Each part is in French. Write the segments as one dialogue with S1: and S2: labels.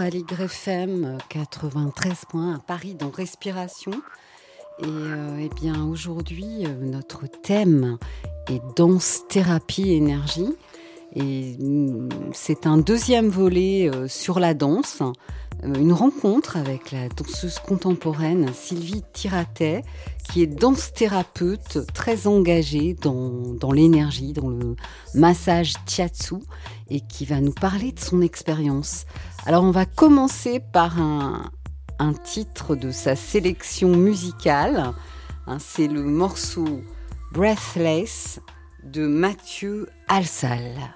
S1: Aligre FM 93.1 à Paris dans Respiration. Et euh, eh bien aujourd'hui, euh, notre thème est danse, thérapie, énergie. Et mm, c'est un deuxième volet euh, sur la danse, une rencontre avec la danseuse contemporaine Sylvie Tiratet, qui est danse thérapeute très engagée dans, dans l'énergie, dans le massage chiatsu, et qui va nous parler de son expérience. Alors on va commencer par un, titre de sa sélection musicale. Hein, c'est le morceau Breathless de Mathieu Alsal.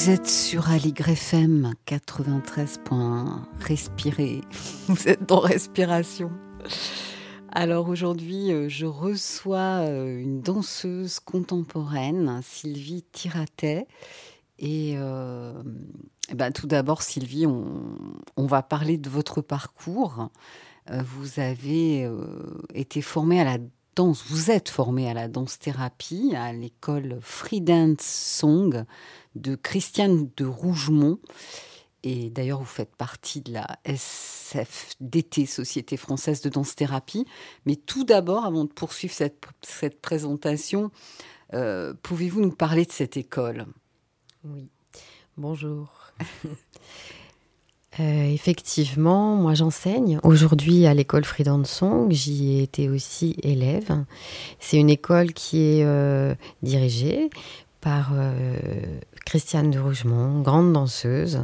S1: Vous êtes sur Aligre FM 93. Respirez. Vous êtes dans Respiration. Alors aujourd'hui, euh, je reçois euh, une danseuse contemporaine, Sylvie Tiratet. Et, euh, ben, tout d'abord, Sylvie, on, va parler de votre parcours. vous avez été formée à la danse, vous êtes formée à la danse-thérapie à l'école Free Dance Song de Christiane de Rougemont. Et d'ailleurs, vous faites partie de la SFDT, Société française de danse-thérapie. Mais tout d'abord, avant de poursuivre cette, cette présentation, euh, pouvez-vous nous parler de cette école?
S2: Oui, bonjour. Euh, effectivement, moi j'enseigne aujourd'hui à l'école Freedom Song. J'y ai été aussi élève. C'est une école qui est euh, dirigée par euh, Christiane de Rougemont, grande danseuse,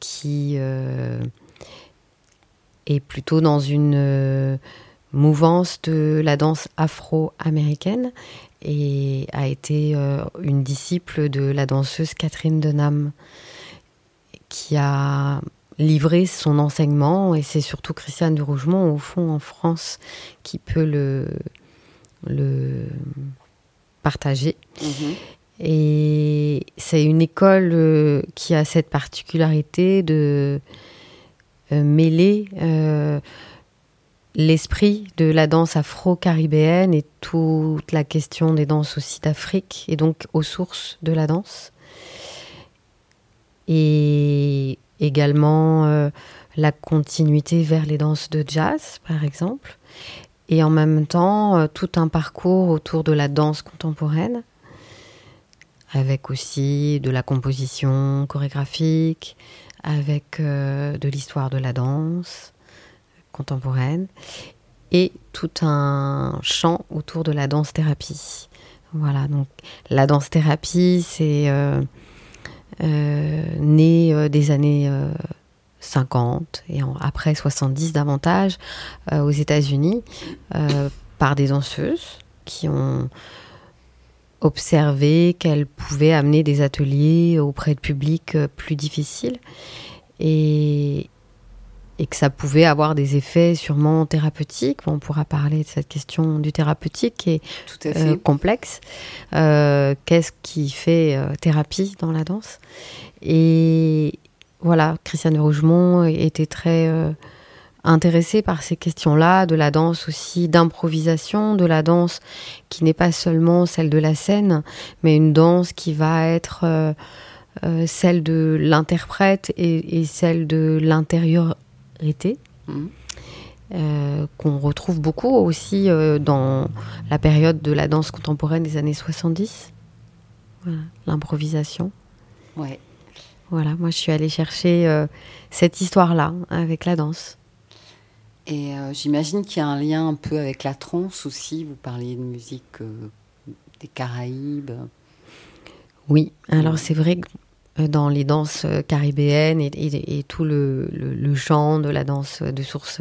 S2: qui est plutôt dans une mouvance de la danse afro-américaine et a été une disciple de la danseuse Catherine Denham, qui a livré son enseignement et c'est surtout Christiane de Rougemont au fond en France qui peut le, le partagée. Mhm. Et c'est une école euh, qui a cette particularité de euh, mêler euh, l'esprit de la danse afro-caribéenne et toute la question des danses aussi d'Afrique et donc aux sources de la danse. Et également la continuité vers les danses de jazz, par exemple et en même temps euh, tout un parcours autour de la danse contemporaine, avec aussi de la composition chorégraphique, avec euh, de l'histoire de la danse contemporaine, et tout un champ autour de la danse-thérapie. Voilà, donc la danse-thérapie, c'est euh, né des années 50 et après 70 davantage euh, aux États-Unis euh, par des danseuses qui ont observé qu'elles pouvaient amener des ateliers auprès de publics euh, plus difficiles et que ça pouvait avoir des effets sûrement thérapeutiques. On pourra parler de cette question du thérapeutique qui est complexe. Qu'est-ce qui fait thérapie dans la danse? Et, voilà, Christiane de Rougemont était très euh, intéressée par ces questions-là, de la danse aussi d'improvisation, de la danse qui n'est pas seulement celle de la scène, mais une danse qui va être euh, euh, celle de l'interprète et, celle de l'intériorité. Mmh. qu'on retrouve beaucoup aussi dans la période de la danse contemporaine des années 70. l'improvisation.
S1: Ouais.
S2: Voilà, moi je suis allée chercher euh, cette histoire-là avec la danse.
S1: Et euh, j'imagine qu'il y a un lien un peu avec la trance aussi. Vous parliez de musique euh, des Caraïbes.
S2: Oui, alors c'est vrai que dans les danses caribéennes et, tout le, le, chant de la danse de source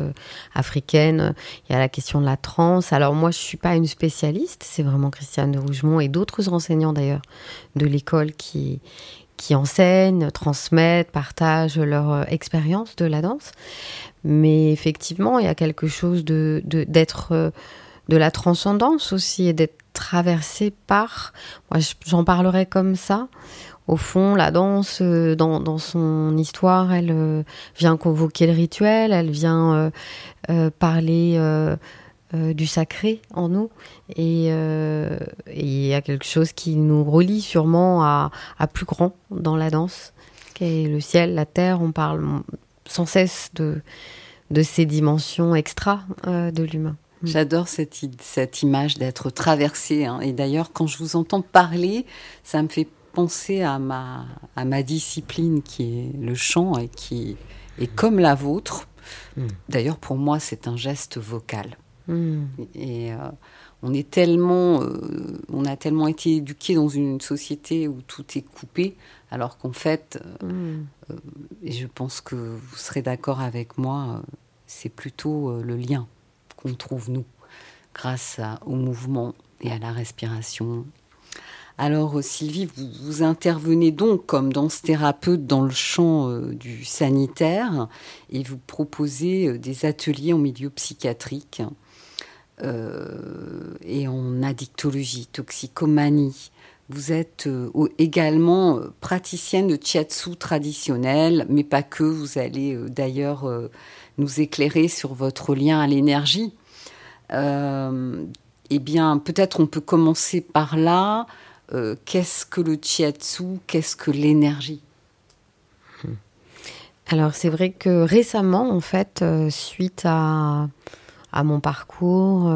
S2: africaine, il y a la question de la trance. Alors moi, je suis pas une spécialiste, c'est vraiment Christiane de Rougemont et d'autres enseignants d'ailleurs de l'école qui, qui enseignent, transmettent, partagent leur euh, expérience de la danse. Mais effectivement, il y a quelque chose de d'être euh, de, la transcendance aussi et d'être traversé par. Moi, j'en parlerai comme ça. Au fond, la danse, euh, dans, son histoire, elle vient convoquer le rituel, elle vient parler euh, du sacré en nous euh, et il y a quelque chose qui nous relie sûrement à, plus grand dans la danse qui est le ciel, la terre. On parle sans cesse de, ces dimensions extra euh, de l'humain.
S1: Mm. J'adore cette, image d'être traversé. Hein. Et d'ailleurs, quand je vous entends parler, ça me fait penser à ma, à ma discipline qui est le chant et qui est comme la vôtre. Mm. D'ailleurs, pour moi, c'est un geste vocal. Hmm. Et euh, on est tellement, euh, on a tellement été éduqués dans une société où tout est coupé, alors qu'en fait, euh, hmm. et je pense que vous serez d'accord avec moi, c'est plutôt le lien qu'on trouve nous, grâce au mouvement et à la respiration. Alors Sylvie, vous, intervenez donc comme danse-thérapeute dans le champ du sanitaire et vous proposez des ateliers en milieu psychiatrique et en addictologie, toxicomanie. Vous êtes euh, également euh, praticienne de chiatsu traditionnel, mais pas que. Vous allez euh, d'ailleurs nous éclairer sur votre lien à l'énergie. eh bien, peut-être on peut commencer par là. Qu'est-ce que le chiatsu Qu'est-ce que l'énergie
S2: Alors, c'est vrai que récemment, en fait, suite à, à mon parcours,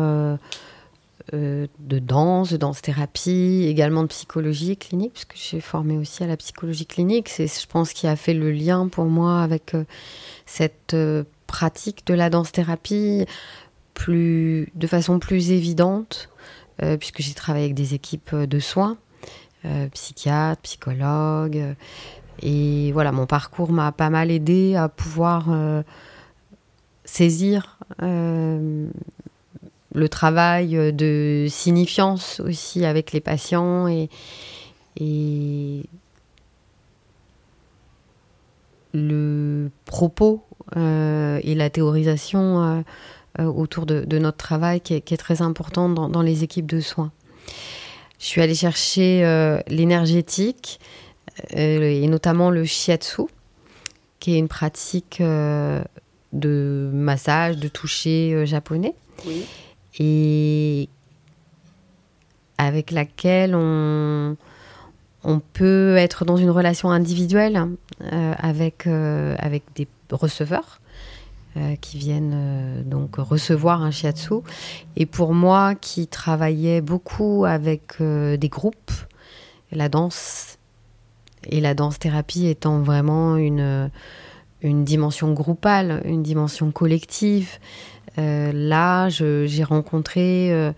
S2: euh, de danse, de danse-thérapie, également de psychologie clinique, puisque j'ai formé aussi à la psychologie clinique. C'est, je pense, qui a fait le lien pour moi avec euh, cette euh, pratique de la danse-thérapie plus, de façon plus évidente, puisque j'ai travaillé avec des équipes de soins, psychiatres, psychologues. et voilà, mon parcours m'a pas mal aidé à pouvoir saisir le travail euh, de signifiance aussi avec les patients et, le propos euh, et la théorisation euh, autour de, notre travail qui est, très important dans, les équipes de soins. Je suis allée chercher l'énergétique et notamment le shiatsu, qui est une pratique de massage, de toucher japonais. Oui et avec laquelle on, on peut être dans une relation individuelle euh, avec, euh, avec des receveurs euh, qui viennent donc recevoir un shiatsu. Et pour moi qui travaillais beaucoup avec des groupes, la danse et la danse-thérapie étant vraiment une, une dimension groupale, une dimension collective, euh, là, j'ai rencontré euh,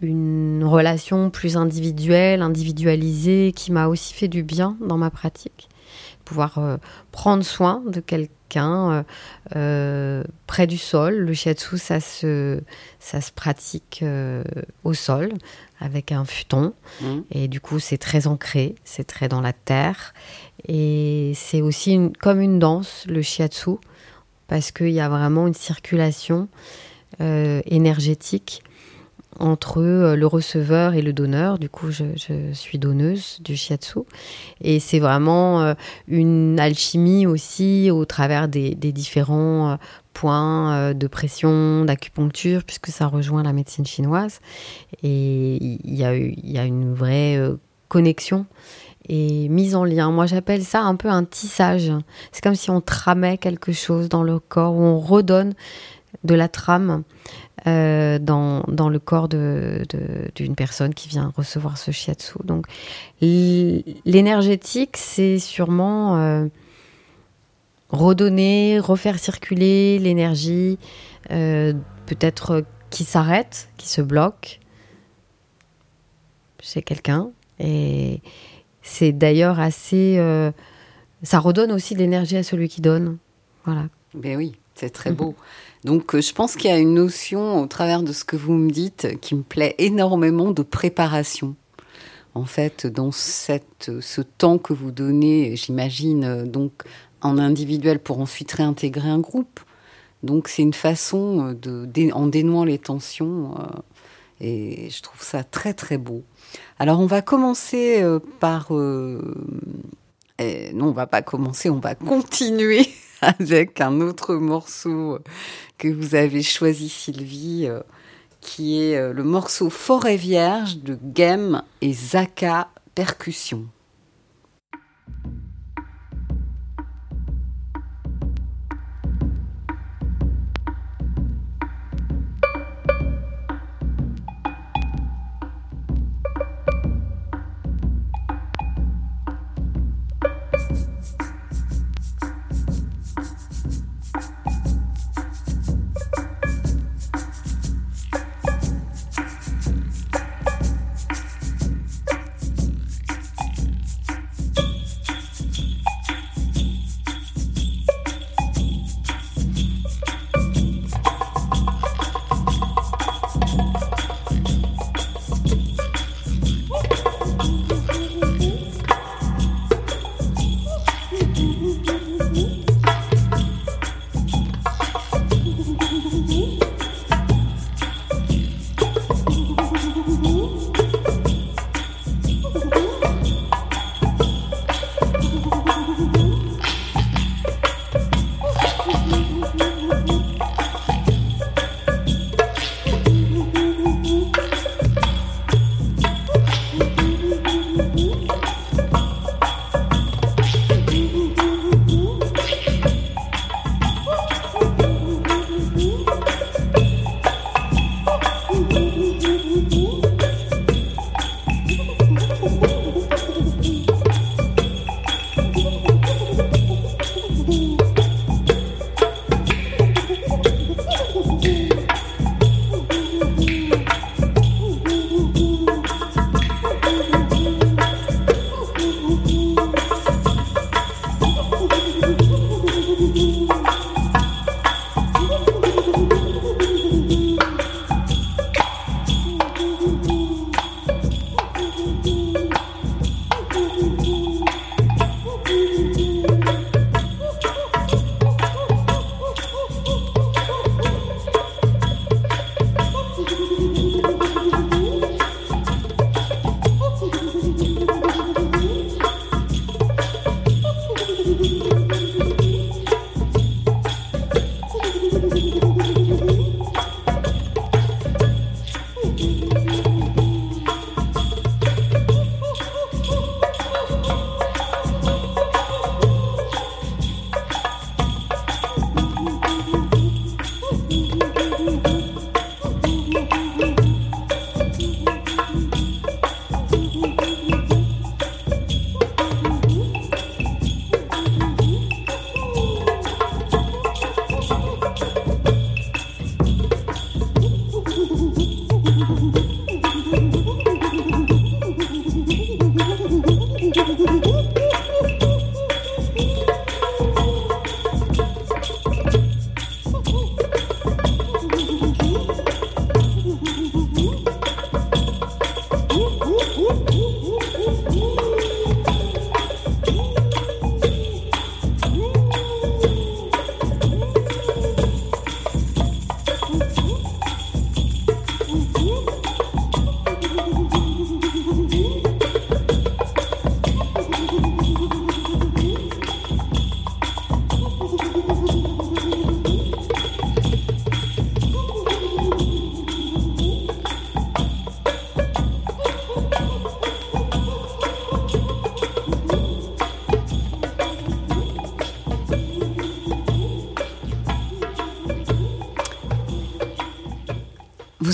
S2: une relation plus individuelle, individualisée, qui m'a aussi fait du bien dans ma pratique. Pouvoir euh, prendre soin de quelqu'un près du sol. Le shiatsu, ça se, ça se pratique au sol avec un futon. Mmh. Et du coup, c'est très ancré, c'est très dans la terre. Et c'est aussi comme une danse, le shiatsu parce qu'il y a vraiment une circulation euh, énergétique entre euh, le receveur et le donneur. Du coup, je, suis donneuse du shiatsu. Et c'est vraiment euh, une alchimie aussi au travers des, différents points de pression, d'acupuncture, puisque ça rejoint la médecine chinoise. Et il y, y, a une vraie connexion et mise en lien. Moi, j'appelle ça un peu un tissage. C'est comme si on tramait quelque chose dans le corps, ou on redonne de la trame euh, dans, dans, le corps d'une de, personne qui vient recevoir ce shiatsu. Donc, l'énergétique, c'est sûrement euh, redonner, refaire circuler l'énergie, euh, peut-être qui s'arrête, qui se bloque chez quelqu'un. Et, c'est d'ailleurs assez. Ça redonne aussi de l'énergie à celui qui donne. Voilà.
S1: Ben oui, c'est très beau. Donc, euh, je pense qu'il y a une notion au travers de ce que vous me dites qui me plaît énormément de préparation. En fait, dans cette, ce temps que vous donnez, j'imagine, euh, donc en individuel pour ensuite réintégrer un groupe. Donc, c'est une façon de, en dénouant les tensions. et je trouve ça très, très beau. Alors on va commencer euh, par... Euh, non, on va pas commencer, on va continuer avec un autre morceau que vous avez choisi, Sylvie, euh, qui est le morceau Forêt Vierge de Gem et Zaka Percussion.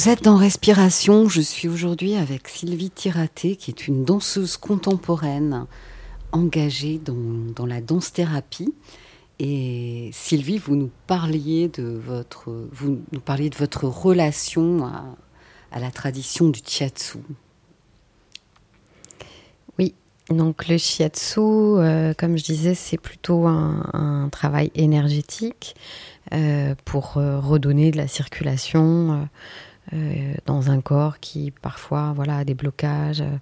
S1: Vous êtes dans Respiration. Je suis aujourd'hui avec Sylvie Tiraté, qui est une danseuse contemporaine engagée dans, la danse-thérapie. Et Sylvie, vous nous parliez de votre, vous nous parliez de votre relation à, la tradition du shiatsu.
S2: Oui, donc le shiatsu, euh, comme je disais, c'est plutôt un, travail énergétique euh, pour euh, redonner de la circulation euh, dans un corps qui parfois voilà, a des blocages, euh,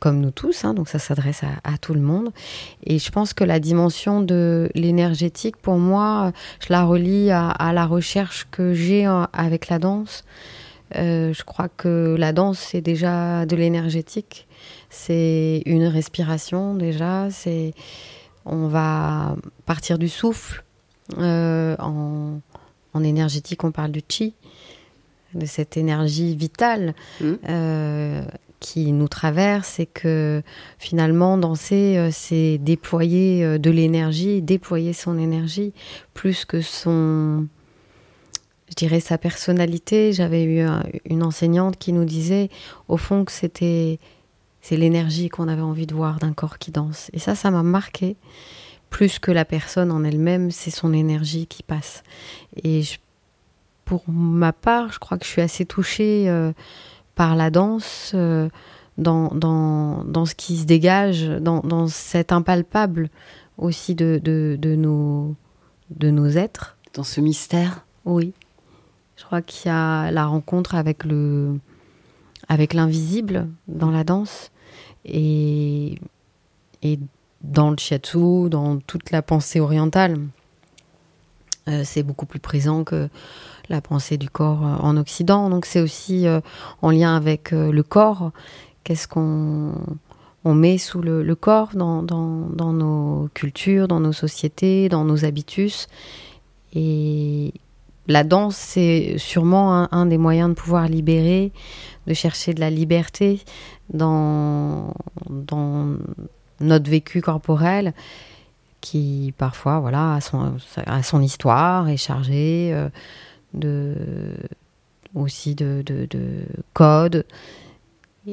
S2: comme nous tous, hein, donc ça s'adresse à, tout le monde. Et je pense que la dimension de l'énergétique, pour moi, je la relie à, la recherche que j'ai avec la danse. Euh, je crois que la danse, c'est déjà de l'énergétique. C'est une respiration déjà. C'est on va partir du souffle. en, en, énergétique, on parle du chi de cette énergie vitale mmh. euh, qui nous traverse et que finalement danser, euh, c'est déployer euh, de l'énergie, déployer son énergie plus que son, je dirais sa personnalité. J'avais eu une enseignante qui nous disait au fond que c'était c'est l'énergie qu'on avait envie de voir d'un corps qui danse. Et ça, ça m'a marqué. Plus que la personne en elle-même, c'est son énergie qui passe. Et je pour ma part, je crois que je suis assez touchée euh, par la danse, euh, dans, dans, dans, ce qui se dégage, dans, dans cet impalpable aussi de, de, de, nos, de nos êtres.
S1: Dans ce mystère
S2: Oui. Je crois qu'il y a la rencontre avec le avec l'invisible dans la danse et, et dans le shiatsu, dans toute la pensée orientale. Euh, c'est beaucoup plus présent que la pensée du corps euh, en Occident. Donc c'est aussi euh, en lien avec euh, le corps. Qu'est-ce qu'on on met sous le, corps dans, dans, nos cultures, dans nos sociétés, dans nos habitus. Et la danse, c'est sûrement un, des moyens de pouvoir libérer, de chercher de la liberté dans, dans notre vécu corporel qui parfois voilà a son, son histoire, est chargé de, aussi de, de, de code.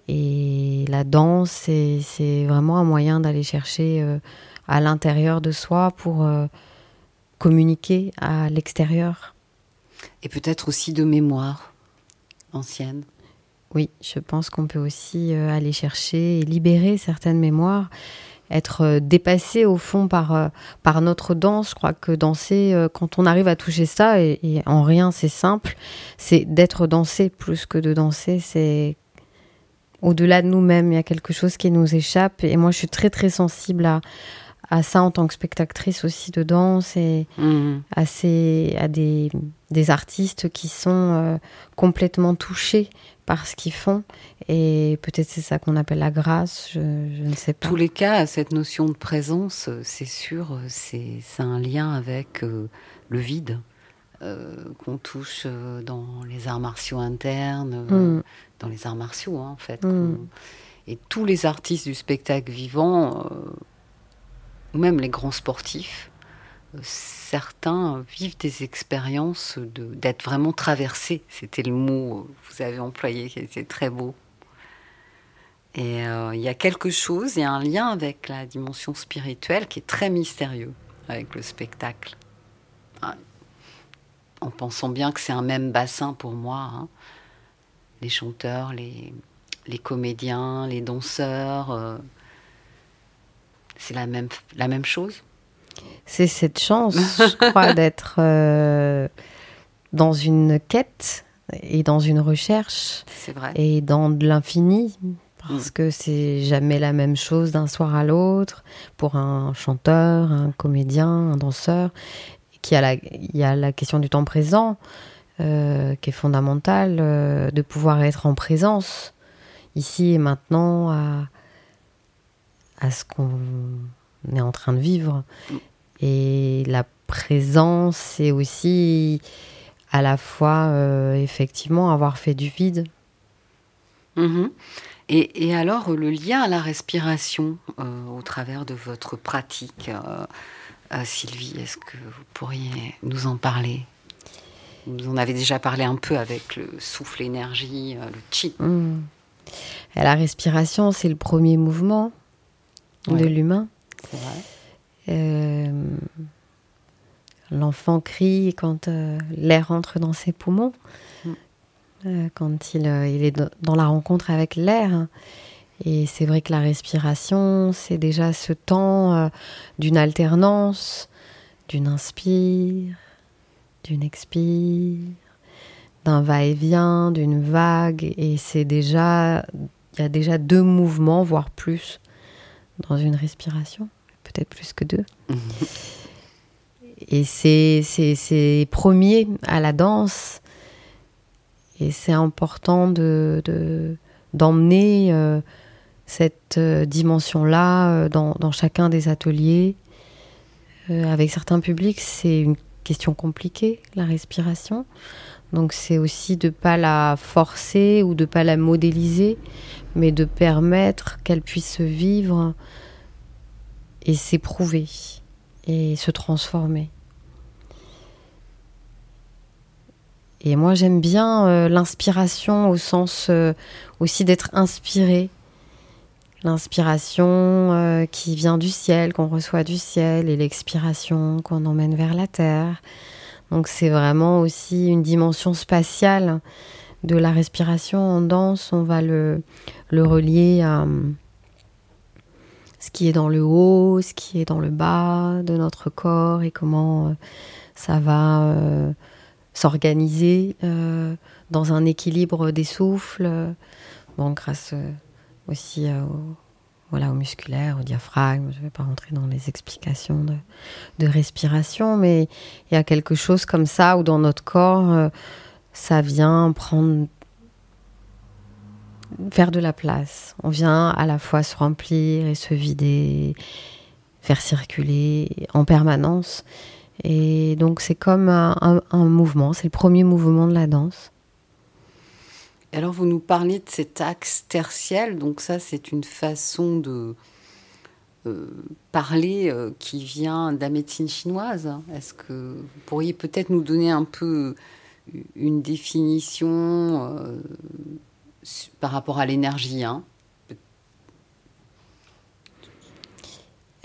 S2: Et la danse, c'est vraiment un moyen d'aller chercher euh, à l'intérieur de soi pour euh, communiquer à l'extérieur.
S1: Et peut-être aussi de mémoire ancienne.
S2: Oui, je pense qu'on peut aussi euh, aller chercher et libérer certaines mémoires être euh, dépassé au fond par, euh, par notre danse. Je crois que danser, euh, quand on arrive à toucher ça, et, en rien c'est simple, c'est d'être dansé plus que de danser. C'est au-delà de nous-mêmes, il y a quelque chose qui nous échappe. Et moi, je suis très très sensible à, à ça en tant que spectatrice aussi de danse et mmh. à, ces, à des, des, artistes qui sont complètement touchés par ce qu'ils font. Et peut-être c'est ça qu'on appelle la grâce, je, ne sais pas.
S1: Tous les cas, cette notion de présence, c'est sûr, c'est un lien avec euh, le vide euh, qu'on touche euh, dans les arts martiaux internes, mm. dans les arts martiaux hein, en fait. Mm. Et tous les artistes du spectacle vivant, ou même les grands sportifs, certains vivent des expériences d'être vraiment traversés. C'était le mot que vous avez employé qui était très beau. Et euh, il y a quelque chose, il y a un lien avec la dimension spirituelle qui est très mystérieux avec le spectacle. Ah, en pensant bien que c'est un même bassin pour moi. Hein. Les chanteurs, les, les, comédiens, les danseurs, euh, c'est la même, la même chose?
S2: C'est cette chance, je crois, d'être euh, dans une quête et dans une recherche.
S1: Vrai.
S2: Et dans de l'infini. Parce mm. que c'est jamais la même chose d'un soir à l'autre pour un chanteur, un comédien, un danseur. Qui a la, il y a la question du temps présent euh, qui est fondamentale, euh, de pouvoir être en présence ici et maintenant à, à ce qu'on est en train de vivre. Et la présence, c'est aussi à la fois euh, effectivement avoir fait du vide.
S1: Mhm. Et, alors le lien à la respiration euh, au travers de votre pratique, euh, Sylvie, est-ce que vous pourriez nous en parler? Vous en avez déjà parlé un peu avec le souffle énergie, le chi.
S2: Hmm. La respiration, c'est le premier mouvement de l'humain. C'est vrai. Euh, l'enfant crie quand euh, l'air entre dans ses poumons, mm. euh, quand il, il, est dans la rencontre avec l'air. Et c'est vrai que la respiration, c'est déjà ce temps d'une alternance, d'une inspire, d'une expire, d'un va-et-vient, d'une vague. Et c'est déjà, il y a déjà deux mouvements, voire plus, dans une respiration peut-être plus que deux. Et c'est premier à la danse. Et c'est important de d'emmener euh, cette euh, dimension-là euh, dans, dans, chacun des ateliers. avec certains publics, c'est une question compliquée, la respiration. Donc c'est aussi de ne pas la forcer ou de ne pas la modéliser, mais de permettre qu'elle puisse vivre et s'éprouver et se transformer. Et moi j'aime bien euh, l'inspiration au sens euh, aussi d'être inspiré. L'inspiration euh, qui vient du ciel, qu'on reçoit du ciel, et l'expiration qu'on emmène vers la terre. Donc c'est vraiment aussi une dimension spatiale de la respiration en danse. On va le, le relier à ce qui est dans le haut, ce qui est dans le bas de notre corps et comment euh, ça va euh, s'organiser euh, dans un équilibre des souffles. Bon, grâce aussi au, voilà, au musculaire, au diaphragme. Je ne vais pas rentrer dans les explications de, de, respiration, mais il y a quelque chose comme ça où dans notre corps, ça vient prendre faire de la place. On vient à la fois se remplir et se vider, faire circuler en permanence. Et donc c'est comme un, mouvement, c'est le premier mouvement de la danse.
S1: Alors vous nous parlez de cet axe tertiel, donc ça c'est une façon de euh, parler euh, qui vient de la médecine chinoise. Est-ce que vous pourriez peut-être nous donner un peu une définition euh, par rapport à l'énergie hein?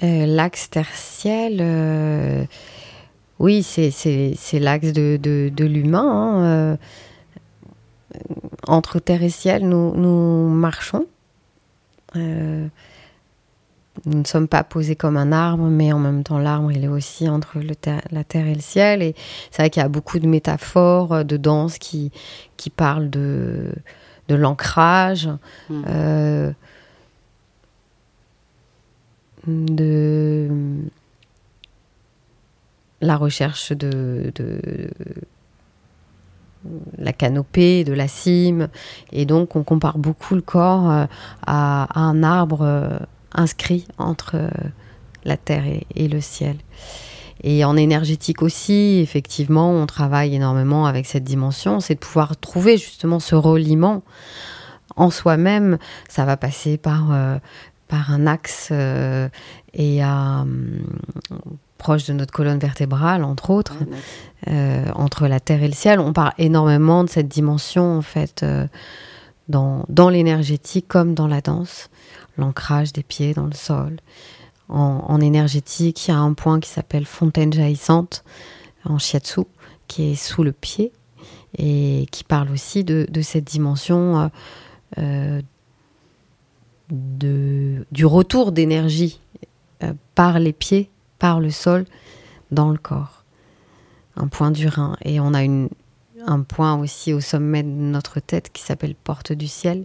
S2: euh, L'axe tertiel, euh, oui, c'est l'axe de, l'humain. Hein, euh, entre terre et ciel, nous, nous marchons. nous ne sommes pas posés comme un arbre, mais en même temps, l'arbre, il est aussi entre le la terre et le ciel. Et c'est vrai qu'il y a beaucoup de métaphores, de danse qui, qui parlent de, de l'ancrage, hmm. euh, de la recherche de, la canopée, de la cime. Et donc, on compare beaucoup le corps euh, à, un arbre euh, inscrit entre la terre et le ciel. Et en énergétique aussi, effectivement, on travaille énormément avec cette dimension, c'est de pouvoir trouver justement ce reliement en soi-même. Ça va passer par, euh, par un axe euh, et à, proche de notre colonne vertébrale, entre autres, euh, entre la terre et le ciel. On parle énormément de cette dimension, en fait, dans, dans l'énergétique comme dans la danse. L'ancrage des pieds dans le sol, en, énergétique, il y a un point qui s'appelle fontaine jaillissante en shiatsu, qui est sous le pied et qui parle aussi de, cette dimension euh, euh, de, du retour d'énergie euh, par les pieds, par le sol, dans le corps. Un point du rein. Et on a une, un point aussi au sommet de notre tête qui s'appelle porte du ciel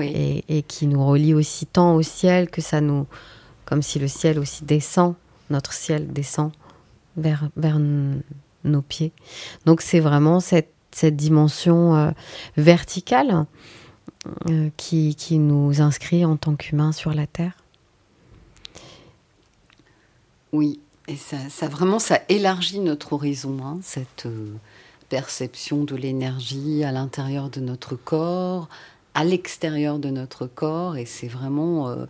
S2: et, et, qui nous relie aussi tant au ciel que ça nous comme si le ciel aussi descend, notre ciel descend vers, vers nos pieds. Donc c'est vraiment cette, cette dimension euh, verticale euh, qui, qui, nous inscrit en tant qu'humains sur la Terre.
S1: Oui, et ça, vraiment, ça élargit notre horizon, hein, cette euh, perception de l'énergie à l'intérieur de notre corps, à l'extérieur de notre corps, et c'est vraiment euh,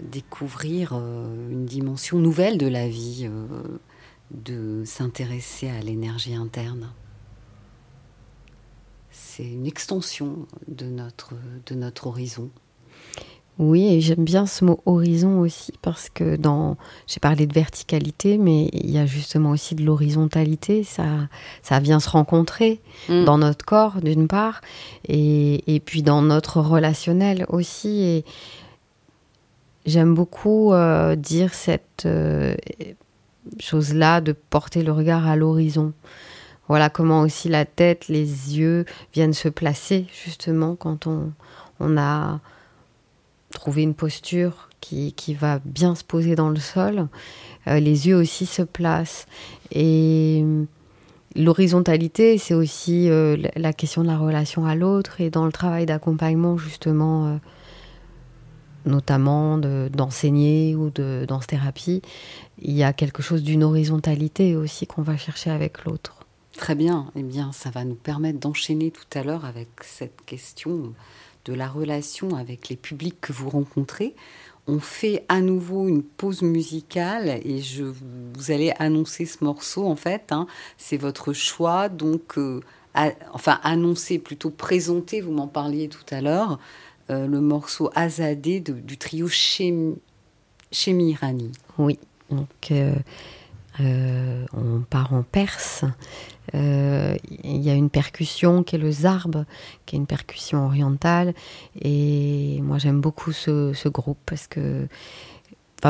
S1: découvrir euh, une dimension nouvelle de la vie, de s'intéresser à l'énergie interne. c'est une extension de notre horizon.
S2: Oui, et j'aime bien ce mot horizon aussi parce que dans, j'ai parlé de verticalité, mais il y a justement aussi de l'horizontalité. Ça, ça vient se rencontrer mm. dans notre corps d'une part, et, et, puis dans notre relationnel aussi. Et j'aime beaucoup euh, dire cette euh, chose-là de porter le regard à l'horizon. Voilà comment aussi la tête, les yeux viennent se placer justement quand on, on a trouver une posture qui, qui, va bien se poser dans le sol. Euh, les yeux aussi se placent. Et l'horizontalité, c'est aussi euh, la question de la relation à l'autre. Et dans le travail d'accompagnement, justement, euh, notamment d'enseigner ou de danse-thérapie, il y a quelque chose d'une horizontalité aussi qu'on va chercher avec l'autre.
S1: Très bien. Eh bien, ça va nous permettre d'enchaîner tout à l'heure avec cette question de la relation avec les publics que vous rencontrez. On fait à nouveau une pause musicale et je vous allez annoncer ce morceau en fait. Hein. c'est votre choix, donc euh, enfin annoncer plutôt présenter. Vous m'en parliez tout à l'heure. Euh, le morceau Azadé du trio Chémi, Rani.
S2: Oui, donc euh, on part en Perse euh, il y a une percussion qui est le zarb, qui est une percussion orientale. Et moi, j'aime beaucoup ce, groupe parce que,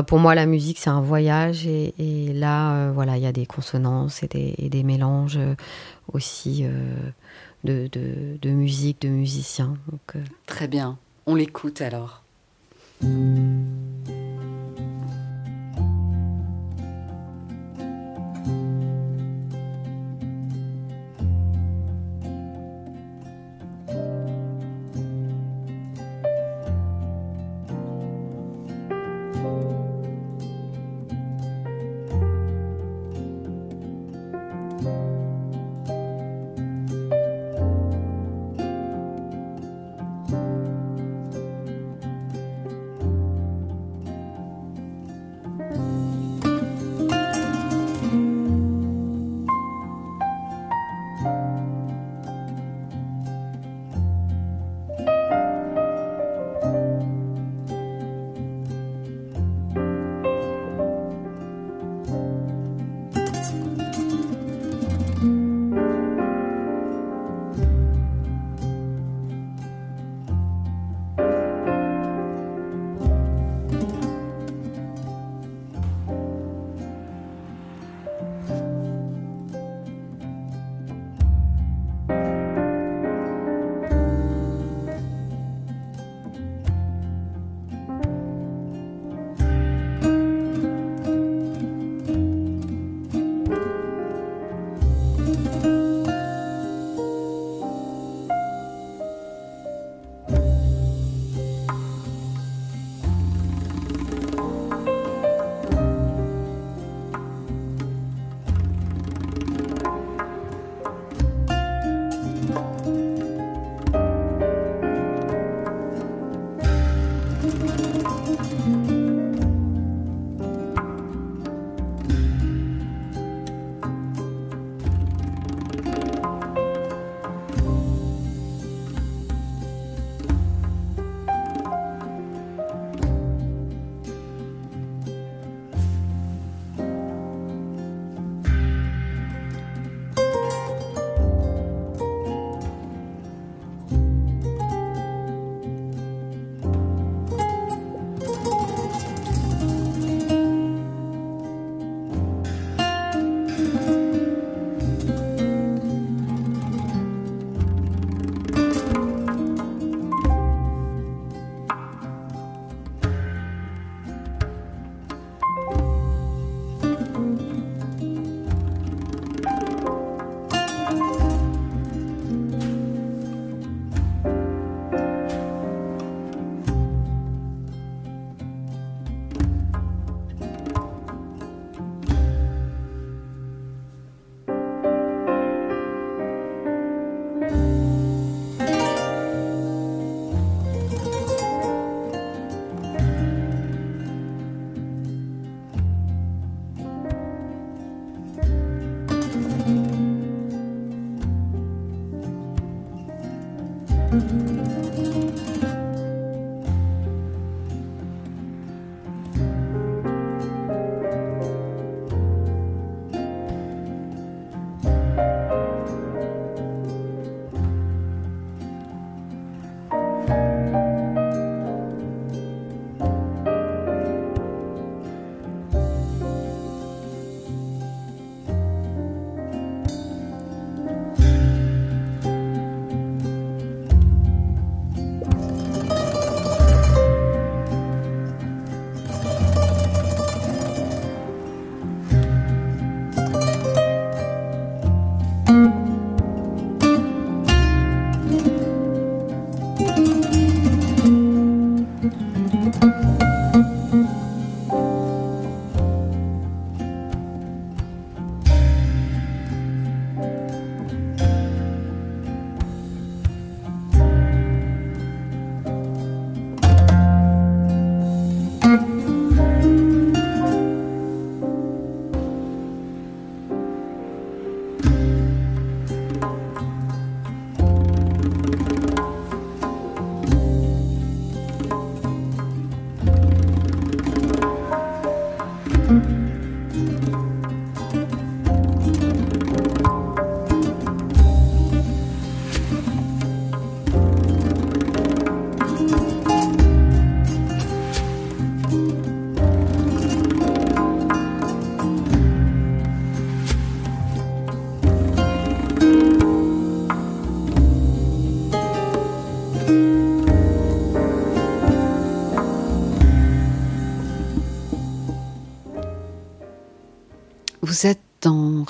S2: pour moi, la musique, c'est un voyage. Et, là, euh, voilà, il y a des consonances et des, mélanges aussi de, musique, de musiciens.
S1: Très bien. On l'écoute alors.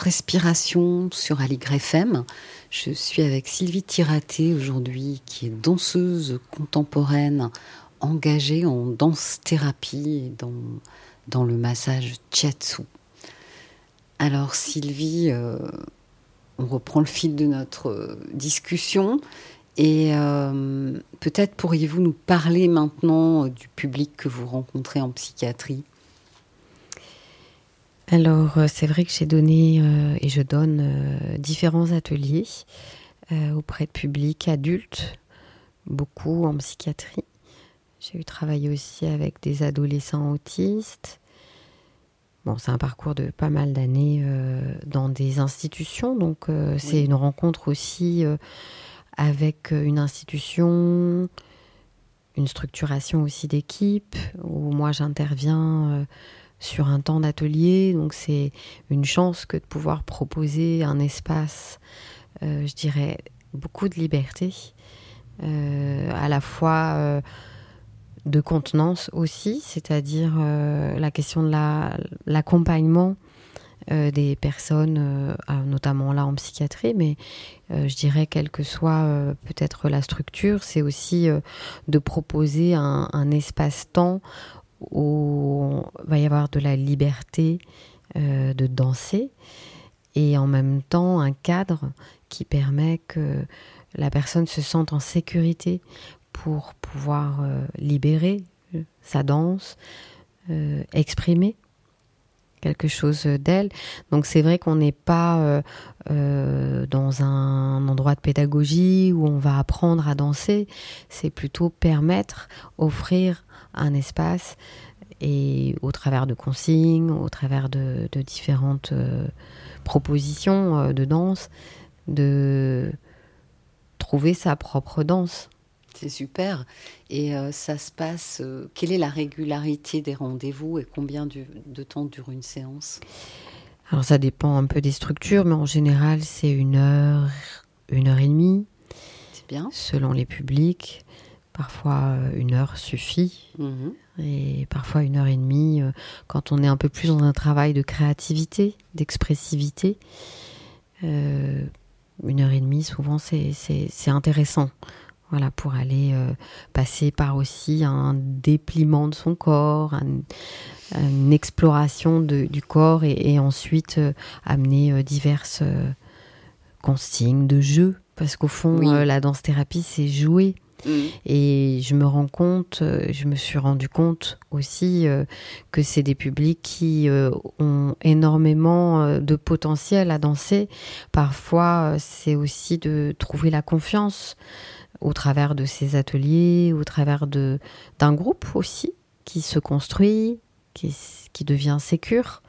S1: Respiration sur Aligre FM. Je suis avec Sylvie Tiraté aujourd'hui, qui est danseuse contemporaine engagée en danse-thérapie et dans, dans le massage Chiatsu. Alors Sylvie, euh, on reprend le fil de notre discussion et euh, peut-être pourriez-vous nous parler maintenant du public que vous rencontrez en psychiatrie?
S2: Alors, euh, c'est vrai que j'ai donné euh, et je donne euh, différents ateliers auprès de publics adultes, beaucoup en psychiatrie. J'ai eu travaillé aussi avec des adolescents autistes. Bon, c'est un parcours de pas mal d'années dans des institutions, donc c'est une rencontre aussi avec une institution, une structuration aussi d'équipe, où moi j'interviens sur un temps d'atelier. Donc c'est une chance que de pouvoir proposer un espace, euh, je dirais, beaucoup de liberté, euh, à la fois euh, de contenance aussi, c'est-à-dire la question de l'accompagnement. des personnes, notamment là en psychiatrie, mais je dirais quelle que soit peut-être la structure, c'est aussi de proposer un, un espace-temps où il va y avoir de la liberté euh, de danser et en même temps un cadre qui permet que la personne se sente en sécurité pour pouvoir euh, libérer euh, sa danse, exprimer quelque chose d'elle. Donc c'est vrai qu'on n'est pas dans un endroit de pédagogie où on va apprendre à danser, c'est plutôt permettre, offrir un espace et au travers de consignes, au travers de, différentes euh, propositions euh, de danse, de trouver sa propre danse.
S1: C'est super. Et euh, ça se passe. quelle est la régularité des rendez-vous et combien de temps dure une séance?
S2: Alors ça dépend un peu des structures, mais en général c'est une heure, une heure et demie.
S1: C'est bien.
S2: Selon les publics. Parfois, euh, une heure suffit. Mhm. Et parfois, une heure et demie, euh, quand on est un peu plus dans un travail de créativité, d'expressivité. Euh, une heure et demie, souvent, c'est intéressant. Voilà, pour aller passer par aussi un dépliement de son corps, une exploration du corps et, ensuite amener diverses consignes de jeu. Parce qu'au fond, la danse-thérapie, c'est jouer. Mm. Et je me rends compte, euh, je me suis rendu compte aussi euh, que c'est des publics qui euh, ont énormément de potentiel à danser. Parfois, c'est aussi de trouver la confiance au travers de ces ateliers, au travers de d'un groupe aussi qui se construit, qui, devient sécure,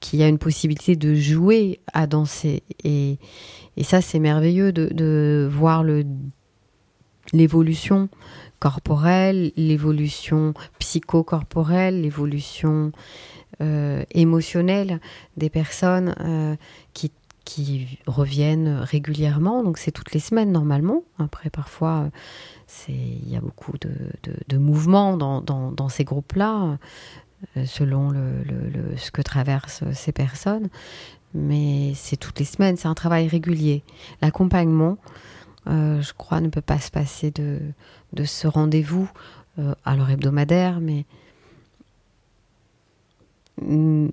S2: qui a une possibilité de jouer à danser. Et, et ça, c'est merveilleux de, voir l'évolution corporelle, l'évolution psychocorporelle, l'évolution euh, émotionnelle des personnes euh, qui, reviennent régulièrement. Donc c'est toutes les semaines normalement. Après, parfois, il y a beaucoup de, mouvements dans, ces groupes-là. Euh, selon ce que traversent ces personnes. Mais c'est toutes les semaines, c'est un travail régulier. L'accompagnement, euh, je crois, ne peut pas se passer de, de ce rendez-vous, euh, alors hebdomadaire, mais on,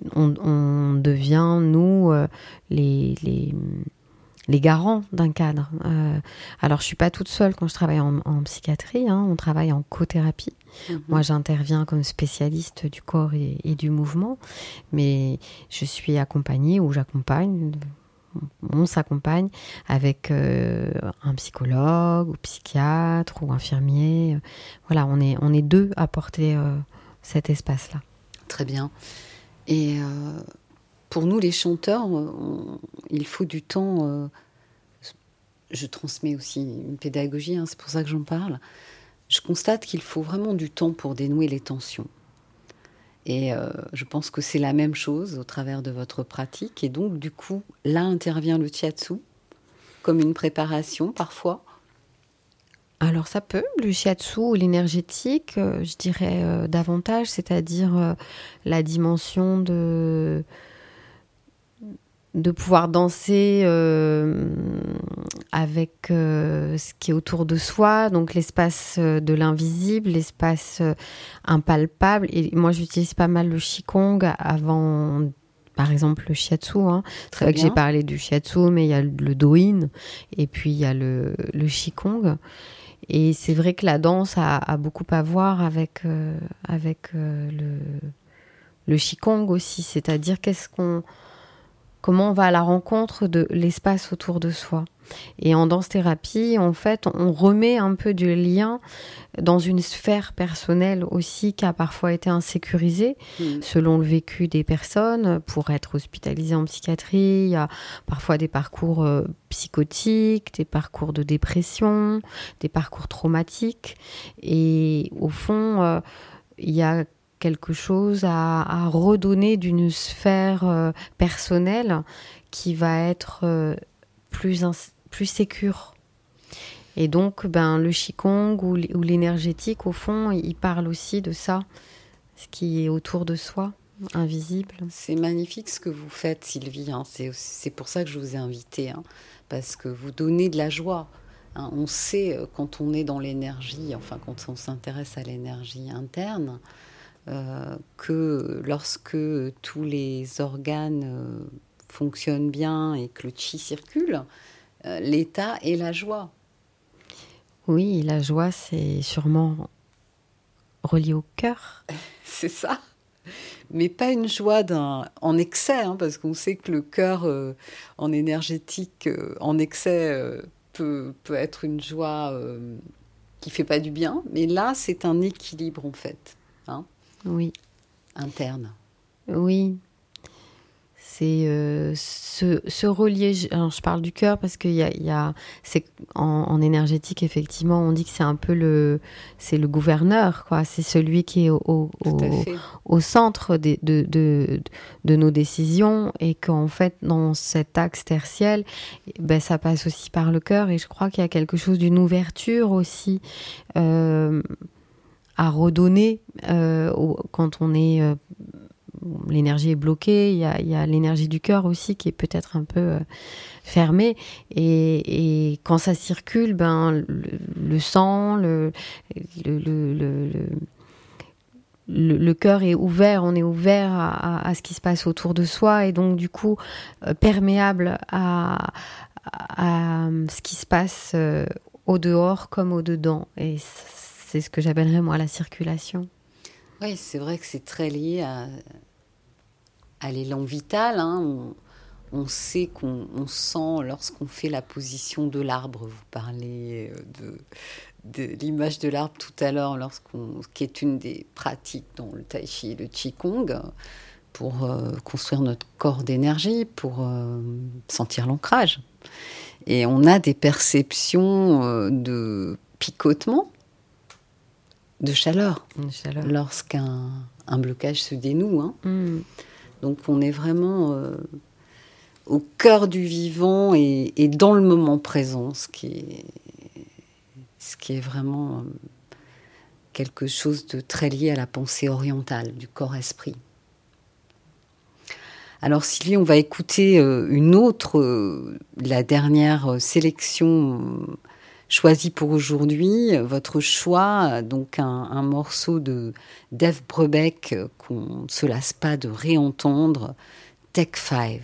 S2: devient, nous, les, les les garants d'un cadre. Euh, alors, je suis pas toute seule quand je travaille en, psychiatrie. Hein. on travaille en co-thérapie. Mhm. Moi, j'interviens comme spécialiste du corps et, du mouvement, mais je suis accompagnée ou j'accompagne. On s'accompagne avec euh, un psychologue ou psychiatre ou infirmier. Voilà, on est, on est deux à porter euh, cet espace-là.
S1: Très bien. Et pour nous, les chanteurs, il faut du temps. Euh, je transmets aussi une pédagogie, hein, c'est pour ça que j'en parle. Je constate qu'il faut vraiment du temps pour dénouer les tensions. Et euh, je pense que c'est la même chose au travers de votre pratique. Et donc, du coup, là intervient le shiatsu, comme une préparation parfois.
S2: Alors, ça peut, le shiatsu ou l'énergétique, je dirais davantage, c'est-à-dire la dimension de de pouvoir danser euh, avec euh, ce qui est autour de soi, donc l'espace euh, de l'invisible, l'espace impalpable. Et moi, j'utilise pas mal le qigong avant, par exemple, le shiatsu. Hein. C'est vrai que j'ai parlé du shiatsu, mais il y a le doin et puis il y a le, le qigong. Et c'est vrai que la danse a, beaucoup à voir avec, avec le, le qigong aussi, c'est-à-dire qu'est-ce qu'on comment on va à la rencontre de l'espace autour de soi. Et en danse-thérapie, en fait, on remet un peu du lien dans une sphère personnelle aussi qui a parfois été insécurisée hmm. selon le vécu des personnes. Pour être hospitalisé en psychiatrie, il y a parfois des parcours euh, psychotiques, des parcours de dépression, des parcours traumatiques. Et au fond, euh, il y a quelque chose à, redonner d'une sphère euh, personnelle qui va être euh, plus, plus sécure. Et donc, ben, le Qigong ou l'énergétique, au fond, il parle aussi de ça, ce qui est autour de soi, invisible.
S1: C'est magnifique ce que vous faites, Sylvie. Hein. C'est pour ça que je vous ai invité, hein, parce que vous donnez de la joie. Hein. On sait, euh, quand on est dans l'énergie, enfin, quand on s'intéresse à l'énergie interne, que lorsque tous les organes euh, fonctionnent bien et que le chi circule, euh, l'état est la joie.
S2: Oui, la joie, c'est sûrement relié au cœur.
S1: c'est ça. Mais pas une joie en excès, hein, parce qu'on sait que le cœur en énergétique, en excès, peut, peut, être une joie qui fait pas du bien. Mais là, c'est un équilibre en fait. Hein
S2: oui.
S1: interne.
S2: Oui. C'est euh, se, relier. je parle du cœur parce qu'il y a, y a c'est en, énergétique effectivement, on dit que c'est un peu le, c'est le gouverneur, quoi. C'est celui qui est au, au, centre de, de, de, de, nos décisions et qu'en fait dans cet axe tertiel, ben ça passe aussi par le cœur et je crois qu'il y a quelque chose d'une ouverture aussi. Euh, à redonner euh, quand on est euh, l'énergie est bloquée, il y a, l'énergie du cœur aussi qui est peut-être un peu euh, fermée. Et, quand ça circule, ben, le, sang, le, le, cœur est ouvert, on est ouvert à, ce qui se passe autour de soi et donc du coup perméable à, à, ce qui se passe au dehors comme au dedans. Et c'est ce que j'appellerais moi la circulation.
S1: Oui, c'est vrai que c'est très lié à, l'élan vital. Hein. On, sait qu'on sent lorsqu'on fait la position de l'arbre. Vous parlez euh, de, de l'image de l'arbre tout à l'heure, lorsqu'on, qui est une des pratiques dans le tai chi et le qigong pour euh, construire notre corps d'énergie, pour euh, sentir l'ancrage. Et on a des perceptions de picotement de chaleur, lorsqu'un un blocage se dénoue. Hein. Mm. Donc on est vraiment euh, au cœur du vivant et, dans le moment présent, ce qui est, ce qui est vraiment euh, quelque chose de très lié à la pensée orientale du corps-esprit. Alors Sylvie, on va écouter euh, une autre, la dernière sélection choisi pour aujourd'hui. Votre choix, donc un, morceau de Dave Brebeck qu'on ne se lasse pas de réentendre, Tech 5.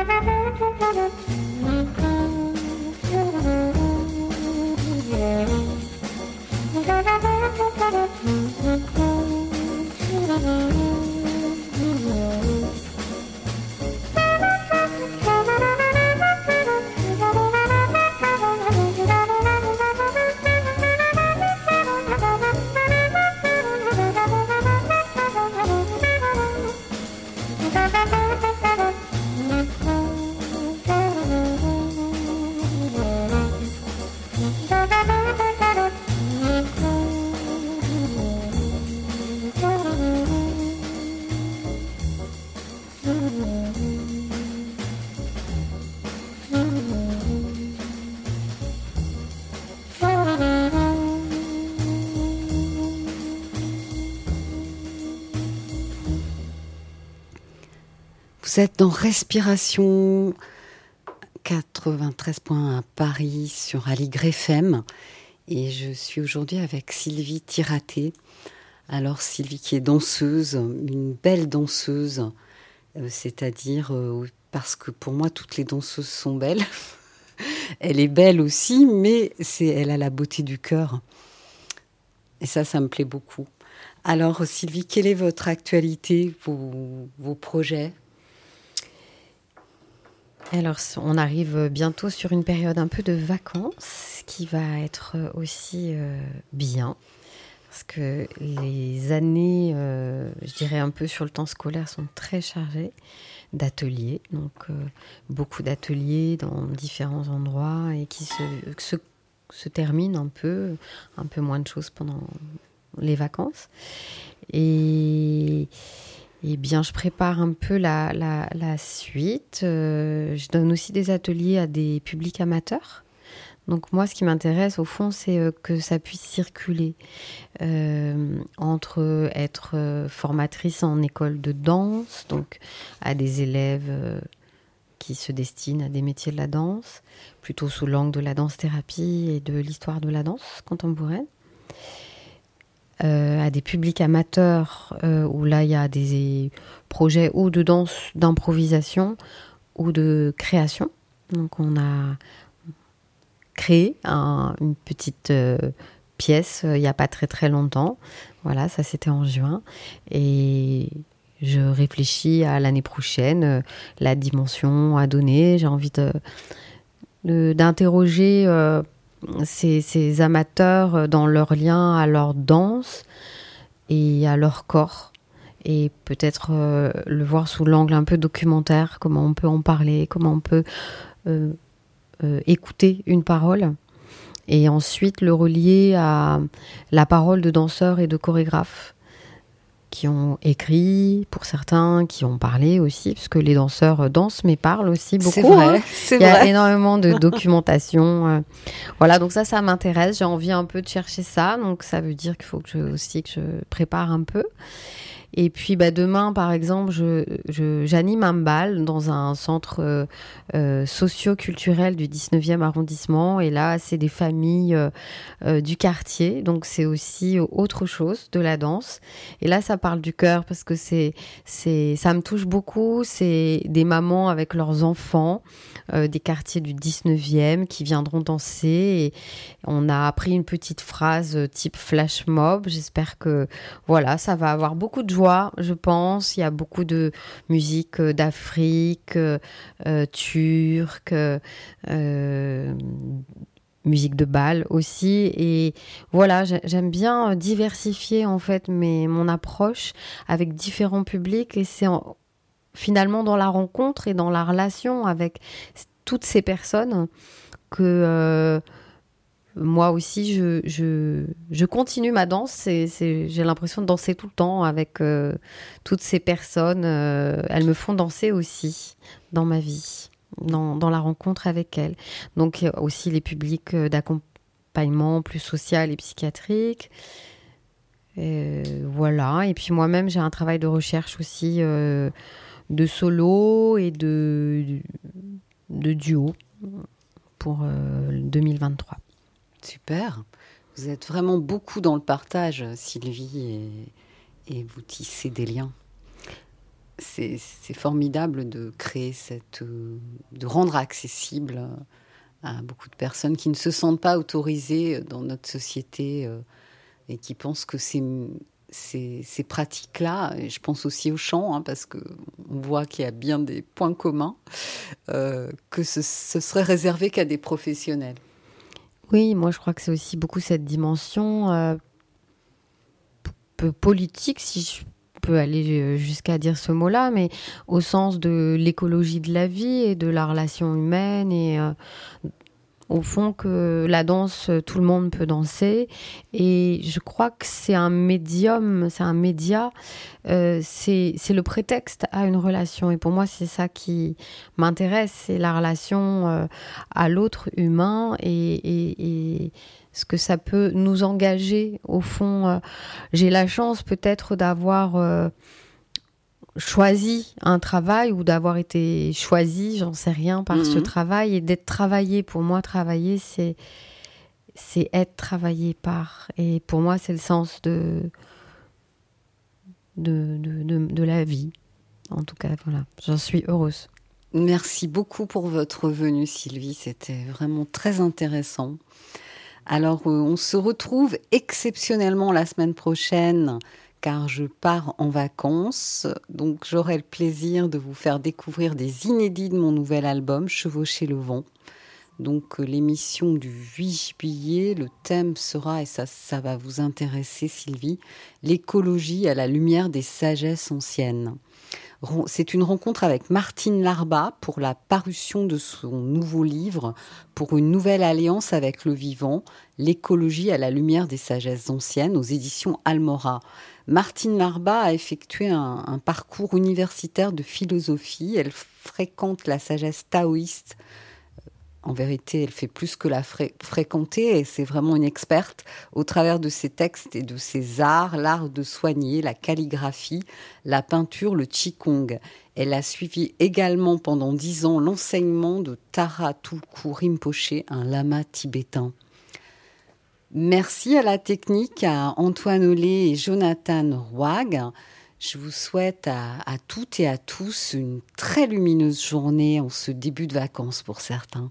S1: Müzik Vous êtes dans Respiration 93 points à Paris sur Aligre FM et je suis aujourd'hui avec Sylvie Tiraté. Alors Sylvie qui est danseuse, une belle danseuse, euh, c'est-à-dire euh, parce que pour moi toutes les danseuses sont belles. elle est belle aussi, mais c'est elle a la beauté du cœur. Et ça, ça me plaît beaucoup. Alors Sylvie, quelle est votre actualité, vos projets?
S2: Alors, on arrive bientôt sur une période un peu de vacances qui va être aussi bien. Parce que les années, je dirais un peu sur le temps scolaire, sont très chargées d'ateliers. Donc, beaucoup d'ateliers dans différents endroits et qui se, se, se terminent un peu, un peu moins de choses pendant les vacances. Et, eh bien, je prépare un peu la, la, suite. Euh, je donne aussi des ateliers à des publics amateurs. Donc moi, ce qui m'intéresse au fond, c'est euh, que ça puisse circuler euh, entre être formatrice en école de danse, donc à des élèves qui se destinent à des métiers de la danse, plutôt sous l'angle de la danse-thérapie et de l'histoire de la danse contemporaine. Euh, à des publics amateurs euh, où là il y a des projets ou de danse d'improvisation ou de création. Donc on a créé une petite euh, pièce il n'y a pas très très longtemps. Voilà, ça c'était en juin. Et je réfléchis à l'année prochaine, la dimension à donner. J'ai envie d'interroger ces, amateurs euh, dans leur lien à leur danse et à leur corps. Et peut-être euh, le voir sous l'angle un peu documentaire, comment on peut en parler, comment on peut euh, écouter une parole. Et ensuite le relier à la parole de danseurs et de chorégraphes qui ont écrit pour certains, qui ont parlé aussi, puisque les danseurs dansent mais parlent aussi beaucoup. C'est
S1: vrai, hein.
S2: Il y a énormément de documentation. Euh. voilà, donc ça, ça m'intéresse. J'ai envie un peu de chercher ça, donc ça veut dire qu'il faut que je, aussi que je prépare un peu. Et puis bah, demain, par exemple, j'anime un bal dans un centre euh, euh, socio-culturel du 19e arrondissement. Et là, c'est des familles euh, du quartier. Donc c'est aussi autre chose de la danse. Et là, ça parle du cœur parce que c'est, ça me touche beaucoup. C'est des mamans avec leurs enfants des quartiers du 19e qui viendront danser. Et on a appris une petite phrase type flash mob. J'espère que voilà, ça va avoir beaucoup de joie je pense. Il y a beaucoup de musique euh, d'Afrique, euh, euh, turque, musique de bal aussi. Et voilà, j'aime bien diversifier en fait mes, mon approche avec différents publics. Et c'est finalement dans la rencontre et dans la relation avec toutes ces personnes que moi aussi, je, continue ma danse. j'ai l'impression de danser tout le temps avec euh, toutes ces personnes. Euh, elles me font danser aussi dans ma vie, dans, la rencontre avec elles. Donc, aussi les publics euh, d'accompagnement plus social et psychiatrique. voilà. Et puis moi-même, j'ai un travail de recherche aussi de solo et de duo pour 2023.
S1: Super. Vous êtes vraiment beaucoup dans le partage, Sylvie, et, vous tissez des liens. C'est formidable de créer cette. de rendre accessible à beaucoup de personnes qui ne se sentent pas autorisées dans notre société euh, et qui pensent que ces, pratiques-là, je pense aussi au chant, hein, parce qu'on voit qu'il y a bien des points communs, euh, que ce serait réservé qu'à des professionnels.
S2: Oui, moi je crois que c'est aussi beaucoup cette dimension euh, peu politique, si je peux aller euh, jusqu'à dire ce mot-là, mais au sens de l'écologie de la vie et de la relation humaine et euh, au fond que la danse, tout le monde peut danser. Et je crois que c'est un médium, c'est un média, euh, c'est le prétexte à une relation. Et pour moi, c'est ça qui m'intéresse, c'est la relation euh, à l'autre humain et, ce que ça peut nous engager. Au fond, euh, j'ai la chance peut-être d'avoir choisi un travail ou d'avoir été choisi, j'en sais rien, par ce mhm. travail et d'être travaillé. Pour moi, travailler, c'est c'est être travaillé par. Et pour moi, c'est le sens de de, de, de, la vie. En tout cas, voilà, j'en suis heureuse.
S1: Merci beaucoup pour votre venue, Sylvie. C'était vraiment très intéressant. Alors, euh, on se retrouve exceptionnellement la semaine prochaine car je pars en vacances. Donc j'aurai le plaisir de vous faire découvrir des inédits de mon nouvel album Chevaucher le vent. Donc euh, l'émission du 8 juillet, le thème sera, et ça, ça va vous intéresser Sylvie, l'écologie à la lumière des sagesses anciennes. C'est une rencontre avec Martine Larba pour la parution de son nouveau livre pour une nouvelle alliance avec le vivant, l'écologie à la lumière des sagesses anciennes aux éditions Almora. Martine Larba a effectué un, un parcours universitaire de philosophie. Elle fréquente la sagesse taoïste en vérité, elle fait plus que la fréquenter et c'est vraiment une experte au travers de ses textes et de ses arts, l'art de soigner, la calligraphie, la peinture, le qigong. Elle a suivi également pendant dix ans l'enseignement de Tara Tulku Rinpoche, un lama tibétain. Merci à la technique, à Antoine Olé et Jonathan Roig. Je vous souhaite à, toutes et à tous une très lumineuse journée en ce début de vacances pour certains.